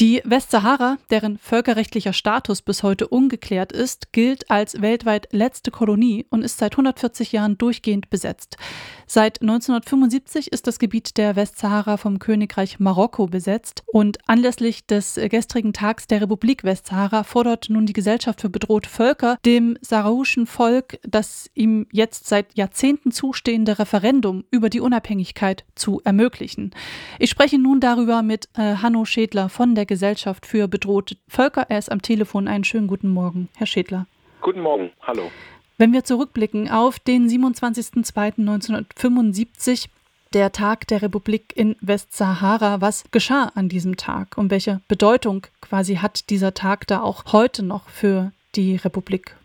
Die Westsahara, deren völkerrechtlicher Status bis heute ungeklärt ist, gilt als weltweit letzte Kolonie und ist seit 140 Jahren durchgehend besetzt. Seit 1975 ist das Gebiet der Westsahara vom Königreich Marokko besetzt und anlässlich des gestrigen Tags der Republik Westsahara fordert nun die Gesellschaft für bedrohte Völker dem saharauischen Volk das ihm jetzt seit Jahrzehnten zustehende Referendum über die Unabhängigkeit zu ermöglichen. Ich spreche nun darüber mit äh, Hanno Schädler von der der Gesellschaft für bedrohte Völker. Er ist am Telefon. Einen schönen guten Morgen, Herr Schädler. Guten Morgen, hallo. Wenn wir zurückblicken auf den 27.02.1975, der Tag der Republik in Westsahara, was geschah an diesem Tag und welche Bedeutung quasi hat dieser Tag da auch heute noch für die Republik?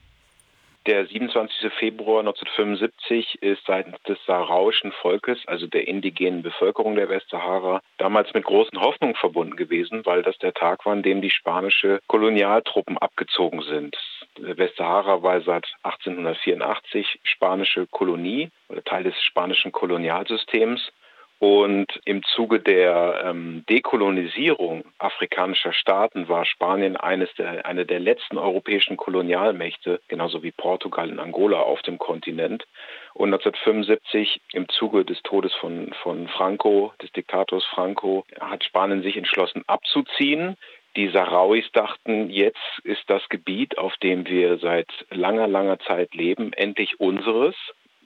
Der 27. Februar 1975 ist seitens des saharauischen Volkes, also der indigenen Bevölkerung der Westsahara, damals mit großen Hoffnungen verbunden gewesen, weil das der Tag war, an dem die spanische Kolonialtruppen abgezogen sind. Westsahara war seit 1884 spanische Kolonie oder Teil des spanischen Kolonialsystems und im Zuge der ähm, Dekolonisierung afrikanischer Staaten war Spanien eines der, eine der letzten europäischen Kolonialmächte, genauso wie Portugal und Angola auf dem Kontinent. Und 1975 im Zuge des Todes von, von Franco, des Diktators Franco, hat Spanien sich entschlossen abzuziehen. Die Sahrauis dachten, jetzt ist das Gebiet, auf dem wir seit langer, langer Zeit leben, endlich unseres.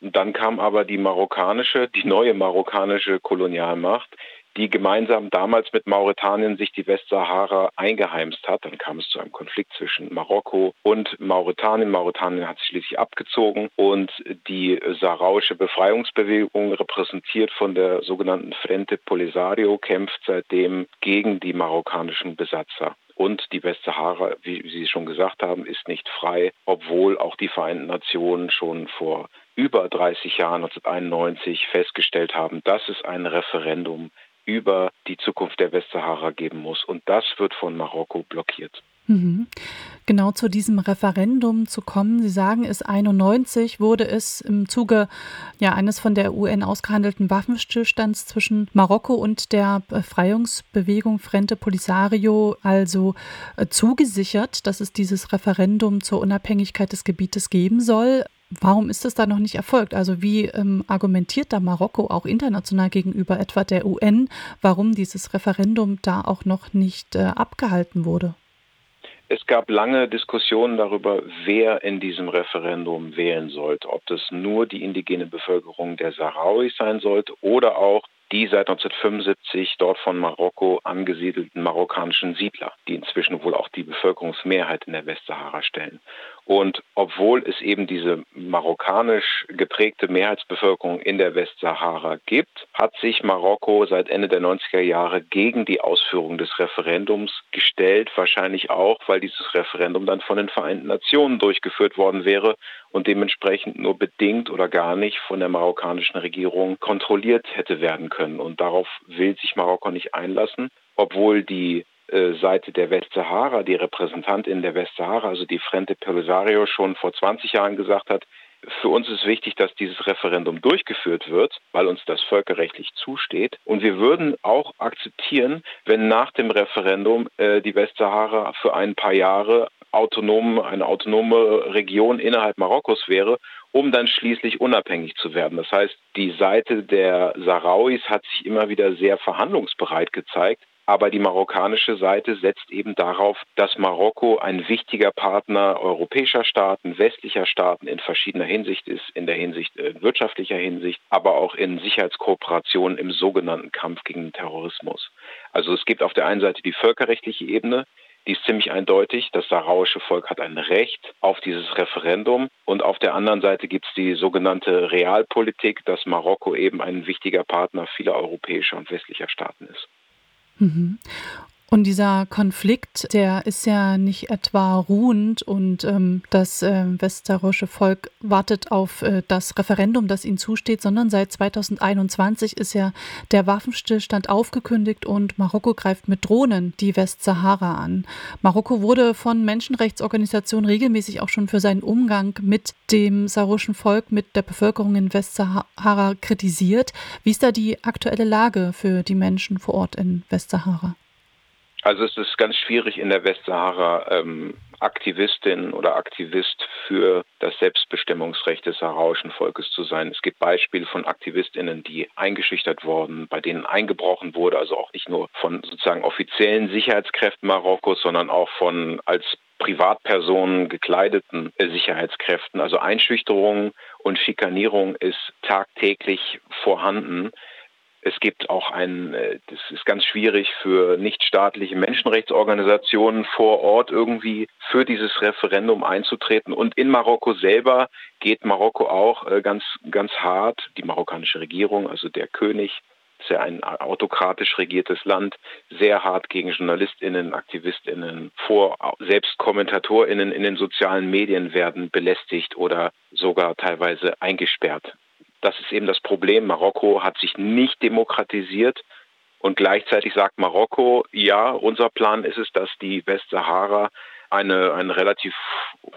Dann kam aber die marokkanische, die neue marokkanische Kolonialmacht, die gemeinsam damals mit Mauretanien sich die Westsahara eingeheimst hat. Dann kam es zu einem Konflikt zwischen Marokko und Mauretanien. Mauretanien hat sich schließlich abgezogen und die sahrauische Befreiungsbewegung, repräsentiert von der sogenannten Frente Polisario, kämpft seitdem gegen die marokkanischen Besatzer. Und die Westsahara, wie Sie schon gesagt haben, ist nicht frei, obwohl auch die Vereinten Nationen schon vor über 30 Jahren, 1991, festgestellt haben, dass es ein Referendum über die Zukunft der Westsahara geben muss. Und das wird von Marokko blockiert. Mhm. Genau zu diesem Referendum zu kommen. Sie sagen, es 91 wurde es im Zuge ja, eines von der UN ausgehandelten Waffenstillstands zwischen Marokko und der Befreiungsbewegung Frente Polisario also äh, zugesichert, dass es dieses Referendum zur Unabhängigkeit des Gebietes geben soll. Warum ist das da noch nicht erfolgt? Also wie ähm, argumentiert da Marokko auch international gegenüber etwa der UN, warum dieses Referendum da auch noch nicht äh, abgehalten wurde? Es gab lange Diskussionen darüber, wer in diesem Referendum wählen sollte. Ob das nur die indigene Bevölkerung der Sahrawis sein sollte oder auch die seit 1975 dort von Marokko angesiedelten marokkanischen Siedler, die inzwischen wohl auch die Bevölkerungsmehrheit in der Westsahara stellen. Und obwohl es eben diese marokkanisch geprägte Mehrheitsbevölkerung in der Westsahara gibt, hat sich Marokko seit Ende der 90er Jahre gegen die Ausführung des Referendums gestellt, wahrscheinlich auch, weil dieses Referendum dann von den Vereinten Nationen durchgeführt worden wäre und dementsprechend nur bedingt oder gar nicht von der marokkanischen Regierung kontrolliert hätte werden können. Und darauf will sich Marokko nicht einlassen, obwohl die Seite der Westsahara, die Repräsentantin der Westsahara, also die Frente Polisario, schon vor 20 Jahren gesagt hat, für uns ist wichtig, dass dieses Referendum durchgeführt wird, weil uns das völkerrechtlich zusteht. Und wir würden auch akzeptieren, wenn nach dem Referendum äh, die Westsahara für ein paar Jahre autonom, eine autonome Region innerhalb Marokkos wäre, um dann schließlich unabhängig zu werden. Das heißt, die Seite der Sahrauis hat sich immer wieder sehr verhandlungsbereit gezeigt. Aber die marokkanische Seite setzt eben darauf, dass Marokko ein wichtiger Partner europäischer Staaten, westlicher Staaten in verschiedener Hinsicht ist, in der Hinsicht in äh, wirtschaftlicher Hinsicht, aber auch in Sicherheitskooperation im sogenannten Kampf gegen den Terrorismus. Also es gibt auf der einen Seite die völkerrechtliche Ebene, die ist ziemlich eindeutig. Das sahrauische Volk hat ein Recht auf dieses Referendum. Und auf der anderen Seite gibt es die sogenannte Realpolitik, dass Marokko eben ein wichtiger Partner vieler europäischer und westlicher Staaten ist. Mhm. Und dieser Konflikt, der ist ja nicht etwa ruhend und ähm, das äh, westerische Volk wartet auf äh, das Referendum, das ihnen zusteht, sondern seit 2021 ist ja der Waffenstillstand aufgekündigt und Marokko greift mit Drohnen die Westsahara an. Marokko wurde von Menschenrechtsorganisationen regelmäßig auch schon für seinen Umgang mit dem saharischen Volk, mit der Bevölkerung in Westsahara kritisiert. Wie ist da die aktuelle Lage für die Menschen vor Ort in Westsahara? Also es ist ganz schwierig in der Westsahara ähm, Aktivistin oder Aktivist für das Selbstbestimmungsrecht des saharauischen Volkes zu sein. Es gibt Beispiele von Aktivistinnen, die eingeschüchtert wurden, bei denen eingebrochen wurde, also auch nicht nur von sozusagen offiziellen Sicherheitskräften Marokkos, sondern auch von als Privatpersonen gekleideten Sicherheitskräften. Also Einschüchterung und Schikanierung ist tagtäglich vorhanden. Es gibt auch ein, äh, das ist ganz schwierig für nichtstaatliche Menschenrechtsorganisationen vor Ort irgendwie für dieses Referendum einzutreten. Und in Marokko selber geht Marokko auch äh, ganz, ganz hart, die marokkanische Regierung, also der König, ist ja ein autokratisch regiertes Land, sehr hart gegen JournalistInnen, AktivistInnen vor. Selbst KommentatorInnen in den sozialen Medien werden belästigt oder sogar teilweise eingesperrt. Das ist eben das Problem. Marokko hat sich nicht demokratisiert und gleichzeitig sagt Marokko, ja, unser Plan ist es, dass die Westsahara eine, ein relativ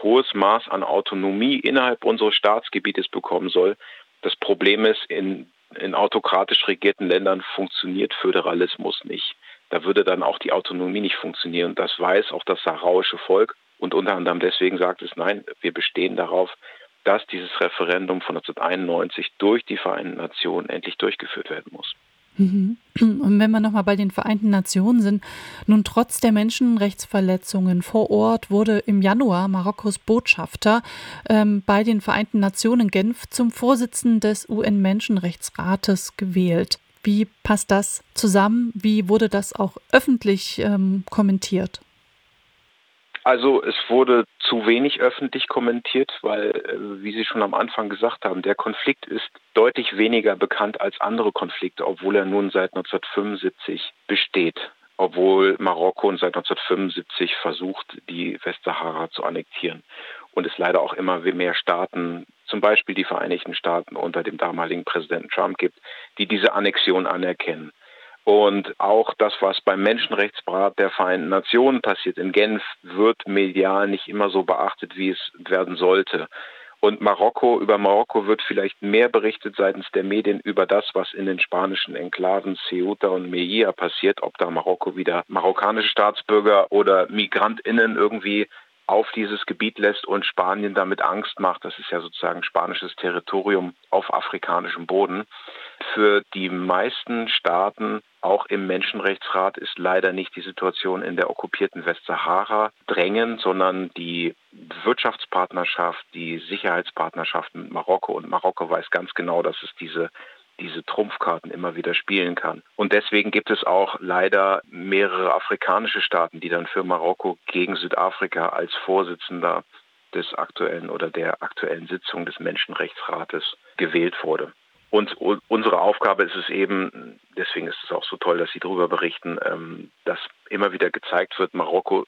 hohes Maß an Autonomie innerhalb unseres Staatsgebietes bekommen soll. Das Problem ist, in, in autokratisch regierten Ländern funktioniert Föderalismus nicht. Da würde dann auch die Autonomie nicht funktionieren. Das weiß auch das saharauische Volk. Und unter anderem deswegen sagt es, nein, wir bestehen darauf, dass dieses Referendum von 1991 durch die Vereinten Nationen endlich durchgeführt werden muss. Mhm. Und wenn wir nochmal bei den Vereinten Nationen sind, nun trotz der Menschenrechtsverletzungen vor Ort wurde im Januar Marokkos Botschafter ähm, bei den Vereinten Nationen Genf zum Vorsitzenden des UN-Menschenrechtsrates gewählt. Wie passt das zusammen? Wie wurde das auch öffentlich ähm, kommentiert? Also es wurde zu wenig öffentlich kommentiert, weil, äh, wie Sie schon am Anfang gesagt haben, der Konflikt ist deutlich weniger bekannt als andere Konflikte, obwohl er nun seit 1975 besteht. Obwohl Marokko seit 1975 versucht, die Westsahara zu annektieren. Und es leider auch immer mehr Staaten, zum Beispiel die Vereinigten Staaten unter dem damaligen Präsidenten Trump gibt, die diese Annexion anerkennen. Und auch das, was beim Menschenrechtsrat der Vereinten Nationen passiert in Genf, wird medial nicht immer so beachtet, wie es werden sollte. Und Marokko, über Marokko wird vielleicht mehr berichtet seitens der Medien über das, was in den spanischen Enklaven Ceuta und Melilla passiert, ob da Marokko wieder marokkanische Staatsbürger oder MigrantInnen irgendwie auf dieses Gebiet lässt und Spanien damit Angst macht. Das ist ja sozusagen spanisches Territorium auf afrikanischem Boden. Für die meisten Staaten auch im Menschenrechtsrat ist leider nicht die Situation in der okkupierten Westsahara drängend, sondern die Wirtschaftspartnerschaft, die Sicherheitspartnerschaft mit Marokko. Und Marokko weiß ganz genau, dass es diese diese Trumpfkarten immer wieder spielen kann. Und deswegen gibt es auch leider mehrere afrikanische Staaten, die dann für Marokko gegen Südafrika als Vorsitzender des aktuellen oder der aktuellen Sitzung des Menschenrechtsrates gewählt wurde. Und unsere Aufgabe ist es eben, deswegen ist es auch so toll, dass Sie darüber berichten, ähm, dass immer wieder gezeigt wird, Marokko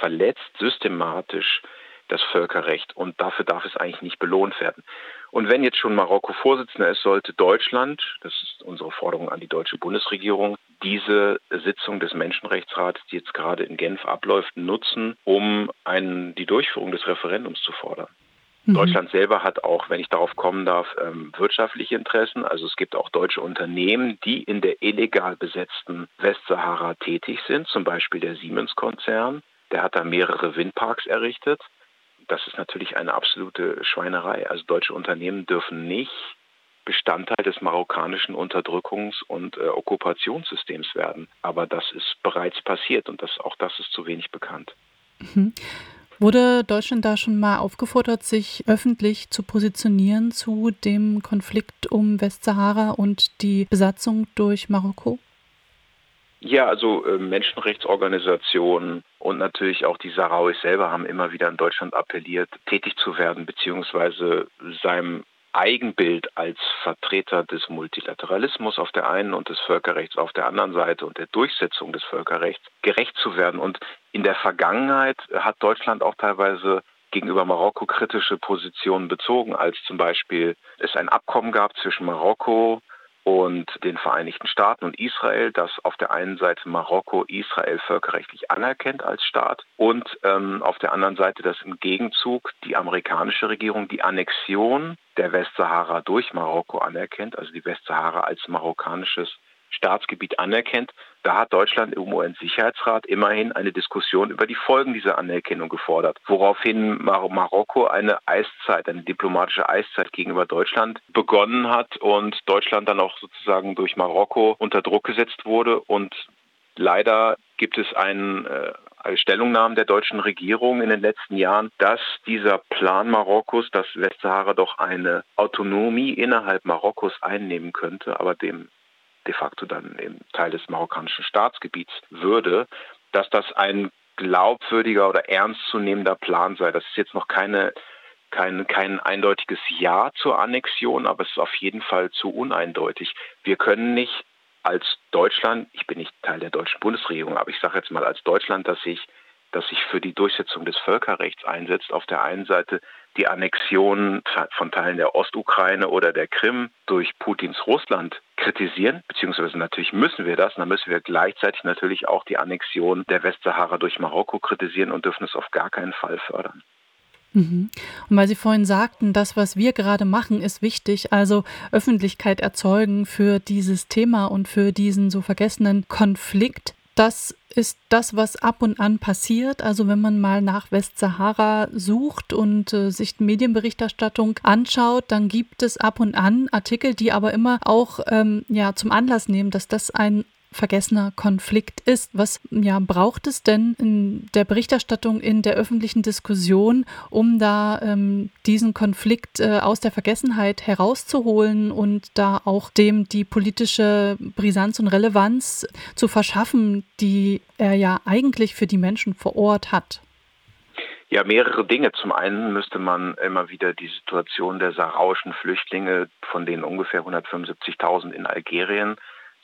verletzt systematisch das Völkerrecht und dafür darf es eigentlich nicht belohnt werden. Und wenn jetzt schon Marokko Vorsitzender ist, sollte Deutschland, das ist unsere Forderung an die deutsche Bundesregierung, diese Sitzung des Menschenrechtsrats, die jetzt gerade in Genf abläuft, nutzen, um einen, die Durchführung des Referendums zu fordern. Mhm. Deutschland selber hat auch, wenn ich darauf kommen darf, ähm, wirtschaftliche Interessen. Also es gibt auch deutsche Unternehmen, die in der illegal besetzten Westsahara tätig sind, zum Beispiel der Siemens-Konzern. Der hat da mehrere Windparks errichtet. Das ist natürlich eine absolute Schweinerei. Also deutsche Unternehmen dürfen nicht Bestandteil des marokkanischen Unterdrückungs- und äh, Okkupationssystems werden. Aber das ist bereits passiert und das, auch das ist zu wenig bekannt. Mhm. Wurde Deutschland da schon mal aufgefordert, sich öffentlich zu positionieren zu dem Konflikt um Westsahara und die Besatzung durch Marokko? Ja, also äh, Menschenrechtsorganisationen und natürlich auch die Sahrawis selber haben immer wieder in Deutschland appelliert, tätig zu werden, beziehungsweise seinem Eigenbild als Vertreter des Multilateralismus auf der einen und des Völkerrechts auf der anderen Seite und der Durchsetzung des Völkerrechts gerecht zu werden. Und in der Vergangenheit hat Deutschland auch teilweise gegenüber Marokko kritische Positionen bezogen, als zum Beispiel es ein Abkommen gab zwischen Marokko und den Vereinigten Staaten und Israel, das auf der einen Seite Marokko Israel völkerrechtlich anerkennt als Staat und ähm, auf der anderen Seite, dass im Gegenzug die amerikanische Regierung die Annexion der Westsahara durch Marokko anerkennt, also die Westsahara als marokkanisches Staatsgebiet anerkennt, da hat Deutschland im UN-Sicherheitsrat immerhin eine Diskussion über die Folgen dieser Anerkennung gefordert, woraufhin Mar Marokko eine Eiszeit, eine diplomatische Eiszeit gegenüber Deutschland begonnen hat und Deutschland dann auch sozusagen durch Marokko unter Druck gesetzt wurde. Und leider gibt es einen äh, Stellungnahmen der deutschen Regierung in den letzten Jahren, dass dieser Plan Marokkos, dass Westsahara doch eine Autonomie innerhalb Marokkos einnehmen könnte, aber dem de facto dann eben Teil des marokkanischen Staatsgebiets würde, dass das ein glaubwürdiger oder ernstzunehmender Plan sei. Das ist jetzt noch keine, kein, kein eindeutiges Ja zur Annexion, aber es ist auf jeden Fall zu uneindeutig. Wir können nicht als Deutschland, ich bin nicht Teil der deutschen Bundesregierung, aber ich sage jetzt mal als Deutschland, dass sich dass sich für die Durchsetzung des Völkerrechts einsetzt, auf der einen Seite die Annexion von Teilen der Ostukraine oder der Krim durch Putins Russland kritisieren, beziehungsweise natürlich müssen wir das, dann müssen wir gleichzeitig natürlich auch die Annexion der Westsahara durch Marokko kritisieren und dürfen es auf gar keinen Fall fördern. Mhm. Und weil Sie vorhin sagten, das, was wir gerade machen, ist wichtig, also Öffentlichkeit erzeugen für dieses Thema und für diesen so vergessenen Konflikt. Das ist das, was ab und an passiert. Also wenn man mal nach Westsahara sucht und äh, sich Medienberichterstattung anschaut, dann gibt es ab und an Artikel, die aber immer auch ähm, ja, zum Anlass nehmen, dass das ein vergessener Konflikt ist. Was ja, braucht es denn in der Berichterstattung, in der öffentlichen Diskussion, um da ähm, diesen Konflikt äh, aus der Vergessenheit herauszuholen und da auch dem die politische Brisanz und Relevanz zu verschaffen, die er ja eigentlich für die Menschen vor Ort hat? Ja, mehrere Dinge. Zum einen müsste man immer wieder die Situation der sahrauischen Flüchtlinge, von denen ungefähr 175.000 in Algerien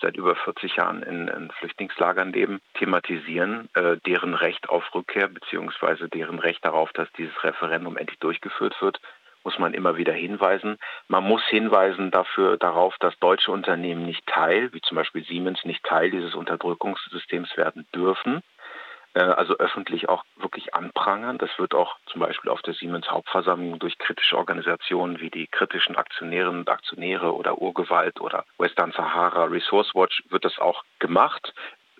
seit über 40 Jahren in, in Flüchtlingslagern leben, thematisieren, äh, deren Recht auf Rückkehr bzw. deren Recht darauf, dass dieses Referendum endlich durchgeführt wird, muss man immer wieder hinweisen. Man muss hinweisen dafür darauf, dass deutsche Unternehmen nicht Teil, wie zum Beispiel Siemens, nicht Teil dieses Unterdrückungssystems werden dürfen. Äh, also öffentlich auch wirklich anprangern. Das wird auch zum Beispiel auf der Siemens Hauptversammlung durch kritische Organisationen wie die kritischen Aktionärinnen und Aktionäre oder Urgewalt oder Western Sahara Resource Watch wird das auch gemacht.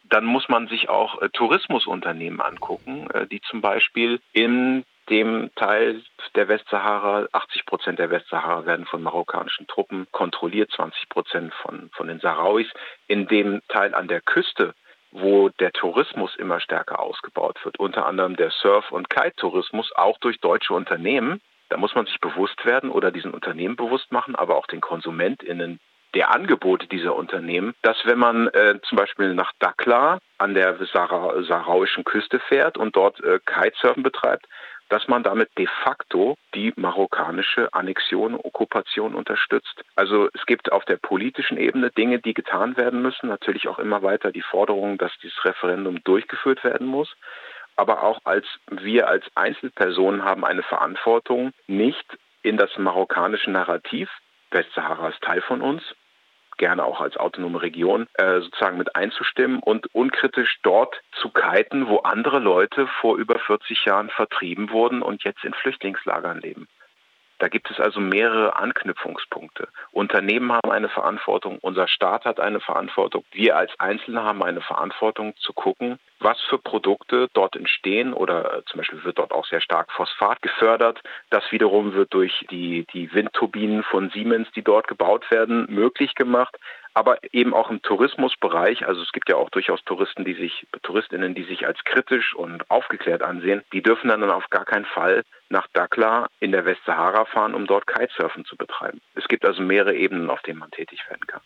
Dann muss man sich auch äh, Tourismusunternehmen angucken, äh, die zum Beispiel in dem Teil der Westsahara, 80 Prozent der Westsahara werden von marokkanischen Truppen kontrolliert, 20 Prozent von, von den Sahrawis. In dem Teil an der Küste wo der Tourismus immer stärker ausgebaut wird, unter anderem der Surf- und Kite-Tourismus, auch durch deutsche Unternehmen. Da muss man sich bewusst werden oder diesen Unternehmen bewusst machen, aber auch den KonsumentInnen der Angebote dieser Unternehmen, dass wenn man äh, zum Beispiel nach Dakla an der Sahra sahrauischen Küste fährt und dort äh, Kitesurfen betreibt, dass man damit de facto die marokkanische Annexion, Okkupation unterstützt. Also es gibt auf der politischen Ebene Dinge, die getan werden müssen. Natürlich auch immer weiter die Forderung, dass dieses Referendum durchgeführt werden muss. Aber auch als wir als Einzelpersonen haben eine Verantwortung, nicht in das marokkanische Narrativ, Westsahara ist Teil von uns, gerne auch als autonome Region äh, sozusagen mit einzustimmen und unkritisch dort zu kiten, wo andere Leute vor über 40 Jahren vertrieben wurden und jetzt in Flüchtlingslagern leben. Da gibt es also mehrere Anknüpfungspunkte. Unternehmen haben eine Verantwortung, unser Staat hat eine Verantwortung, wir als Einzelne haben eine Verantwortung zu gucken, was für Produkte dort entstehen oder äh, zum Beispiel wird dort auch sehr stark Phosphat gefördert. Das wiederum wird durch die, die Windturbinen von Siemens, die dort gebaut werden, möglich gemacht aber eben auch im Tourismusbereich. Also es gibt ja auch durchaus Touristen, die sich, Touristinnen, die sich als kritisch und aufgeklärt ansehen. Die dürfen dann auf gar keinen Fall nach Dakla in der Westsahara fahren, um dort Kitesurfen zu betreiben. Es gibt also mehrere Ebenen, auf denen man tätig werden kann.